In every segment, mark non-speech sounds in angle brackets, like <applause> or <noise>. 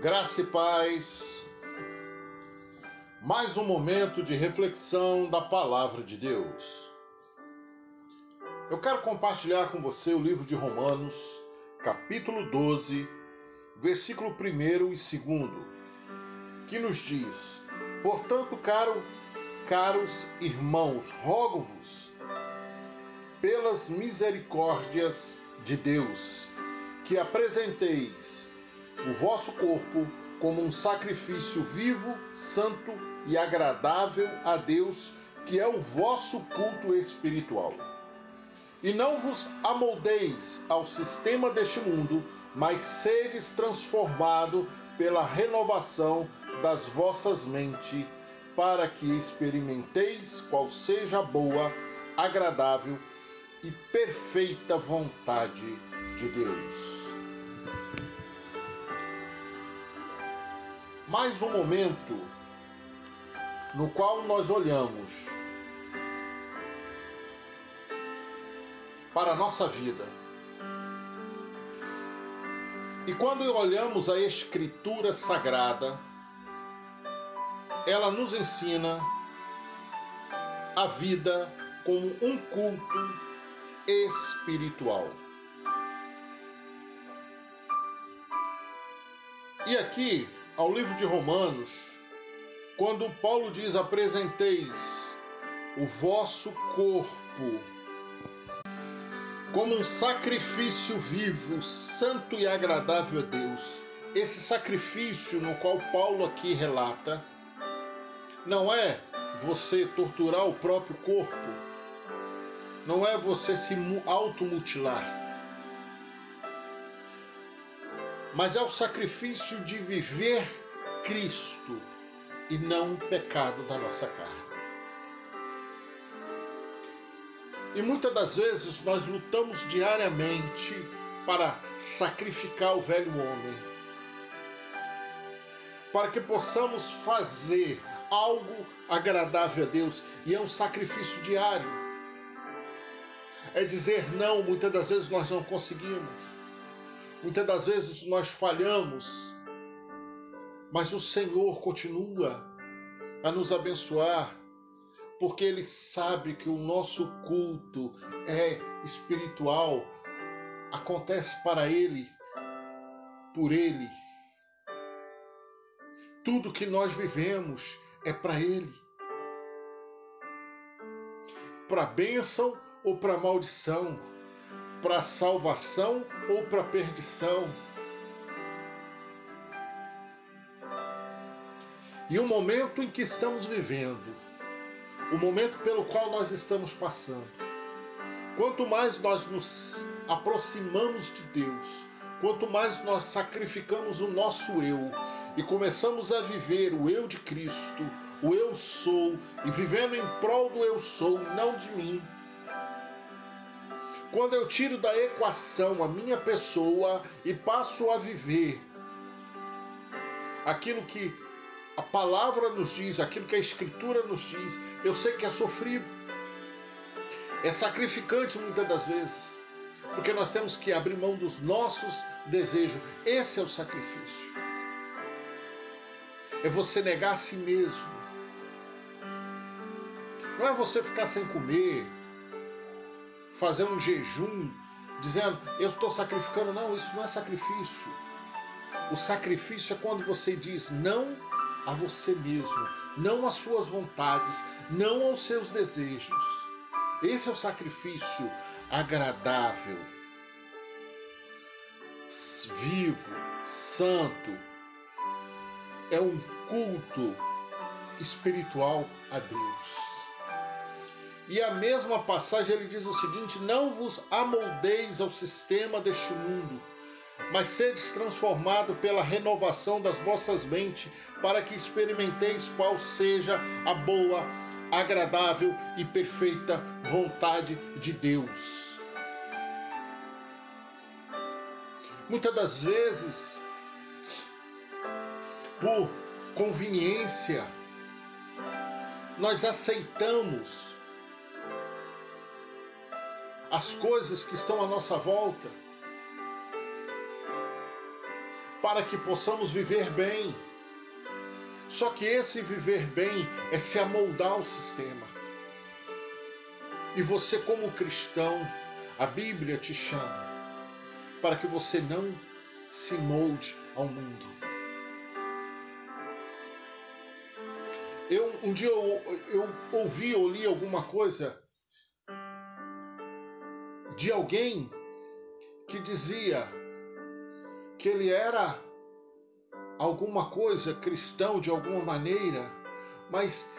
Graça e paz. Mais um momento de reflexão da palavra de Deus. Eu quero compartilhar com você o livro de Romanos, capítulo 12, versículo 1 e 2, que nos diz: Portanto, caro, caros irmãos, rogo-vos, pelas misericórdias de Deus, que apresenteis o vosso corpo como um sacrifício vivo, santo e agradável a Deus, que é o vosso culto espiritual. E não vos amoldeis ao sistema deste mundo, mas sedes transformado pela renovação das vossas mentes, para que experimenteis qual seja a boa, agradável e perfeita vontade de Deus. Mais um momento no qual nós olhamos para a nossa vida. E quando olhamos a Escritura Sagrada, ela nos ensina a vida como um culto espiritual. E aqui ao livro de Romanos, quando Paulo diz: apresenteis o vosso corpo como um sacrifício vivo, santo e agradável a Deus. Esse sacrifício no qual Paulo aqui relata não é você torturar o próprio corpo, não é você se automutilar mas é o sacrifício de viver Cristo e não o pecado da nossa carne. E muitas das vezes nós lutamos diariamente para sacrificar o velho homem, para que possamos fazer algo agradável a Deus, e é um sacrifício diário. É dizer não, muitas das vezes nós não conseguimos Muitas das vezes nós falhamos, mas o Senhor continua a nos abençoar, porque Ele sabe que o nosso culto é espiritual, acontece para Ele, por Ele. Tudo que nós vivemos é para Ele. Para bênção ou para maldição para salvação ou para perdição. E o momento em que estamos vivendo, o momento pelo qual nós estamos passando, quanto mais nós nos aproximamos de Deus, quanto mais nós sacrificamos o nosso eu e começamos a viver o eu de Cristo, o eu sou, e vivendo em prol do eu sou, não de mim, quando eu tiro da equação a minha pessoa e passo a viver aquilo que a palavra nos diz, aquilo que a escritura nos diz, eu sei que é sofrido. É sacrificante muitas das vezes, porque nós temos que abrir mão dos nossos desejos. Esse é o sacrifício. É você negar a si mesmo. Não é você ficar sem comer, fazer um jejum, dizendo eu estou sacrificando. Não, isso não é sacrifício. O sacrifício é quando você diz não a você mesmo, não às suas vontades, não aos seus desejos. Esse é o sacrifício agradável, vivo, santo. É um culto espiritual a Deus. E a mesma passagem ele diz o seguinte: Não vos amoldeis ao sistema deste mundo, mas sedes transformado pela renovação das vossas mentes, para que experimenteis qual seja a boa, agradável e perfeita vontade de Deus. Muitas das vezes, por conveniência, nós aceitamos as coisas que estão à nossa volta. para que possamos viver bem. Só que esse viver bem é se amoldar ao sistema. E você, como cristão, a Bíblia te chama para que você não se molde ao mundo. Eu, um dia eu, eu ouvi ou li alguma coisa de alguém que dizia que ele era alguma coisa cristão de alguma maneira, mas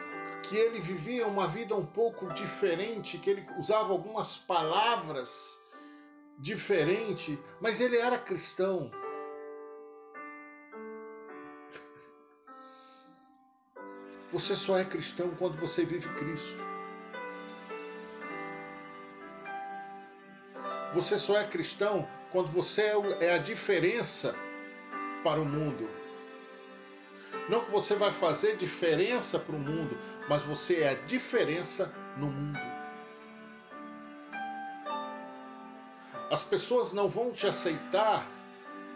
que ele vivia uma vida um pouco diferente, que ele usava algumas palavras diferentes, mas ele era cristão. Você só é cristão quando você vive Cristo. Você só é cristão quando você é, é a diferença para o mundo. Não que você vai fazer diferença para o mundo, mas você é a diferença no mundo. As pessoas não vão te aceitar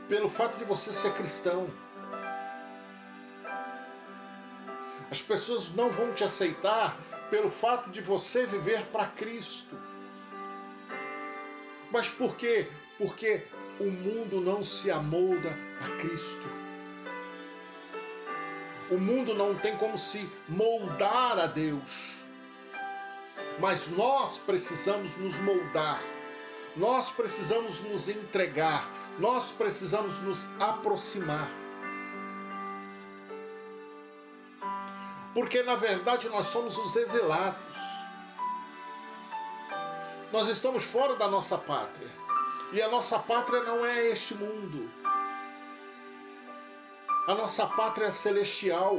pelo fato de você ser cristão. As pessoas não vão te aceitar pelo fato de você viver para Cristo. Mas por quê? Porque o mundo não se amolda a Cristo. O mundo não tem como se moldar a Deus. Mas nós precisamos nos moldar. Nós precisamos nos entregar. Nós precisamos nos aproximar. Porque na verdade nós somos os exilados. Nós estamos fora da nossa pátria. E a nossa pátria não é este mundo. A nossa pátria é celestial.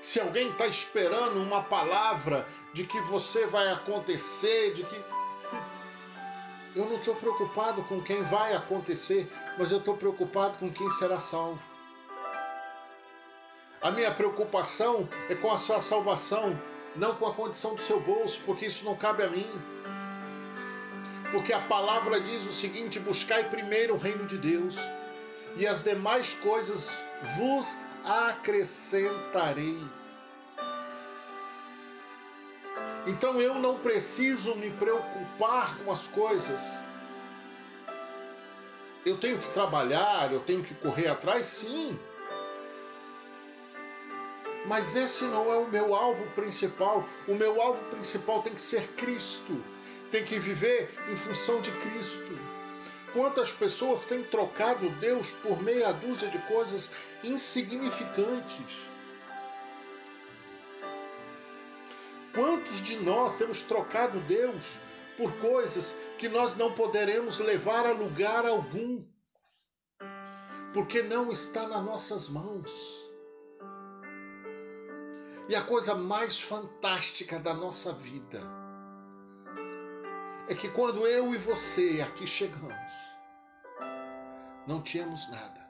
Se alguém está esperando uma palavra de que você vai acontecer, de que. <laughs> Eu não estou preocupado com quem vai acontecer, mas eu estou preocupado com quem será salvo. A minha preocupação é com a sua salvação, não com a condição do seu bolso, porque isso não cabe a mim. Porque a palavra diz o seguinte: buscai primeiro o reino de Deus, e as demais coisas vos acrescentarei. Então eu não preciso me preocupar com as coisas. Eu tenho que trabalhar, eu tenho que correr atrás, sim. Mas esse não é o meu alvo principal. O meu alvo principal tem que ser Cristo tem que viver em função de Cristo. Quantas pessoas têm trocado Deus por meia dúzia de coisas insignificantes? Quantos de nós temos trocado Deus por coisas que nós não poderemos levar a lugar algum? Porque não está nas nossas mãos. E a coisa mais fantástica da nossa vida é que quando eu e você aqui chegamos, não tínhamos nada.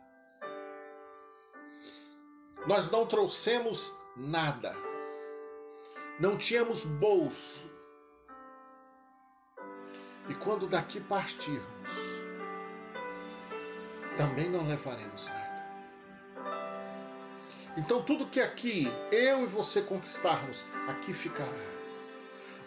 Nós não trouxemos nada. Não tínhamos bolso. E quando daqui partirmos, também não levaremos nada. Então, tudo que aqui eu e você conquistarmos, aqui ficará.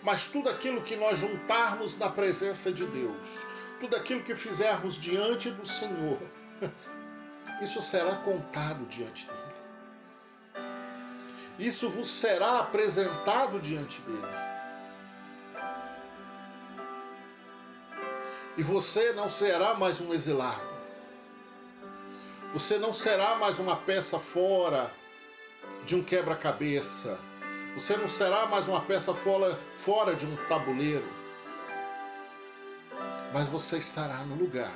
Mas tudo aquilo que nós juntarmos na presença de Deus, tudo aquilo que fizermos diante do Senhor, <laughs> isso será contado diante dele. Isso vos será apresentado diante dele. E você não será mais um exilado. Você não será mais uma peça fora de um quebra-cabeça você não será mais uma peça fora, fora de um tabuleiro, mas você estará no lugar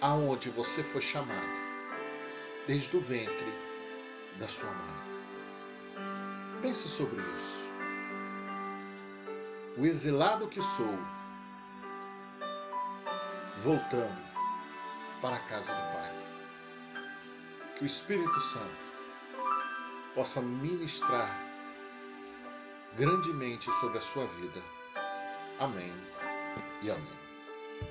aonde você foi chamado desde o ventre da sua mãe. Pense sobre isso. O exilado que sou, voltando para a casa do Pai. Que o Espírito Santo possa ministrar grandemente sobre a sua vida. Amém e amém.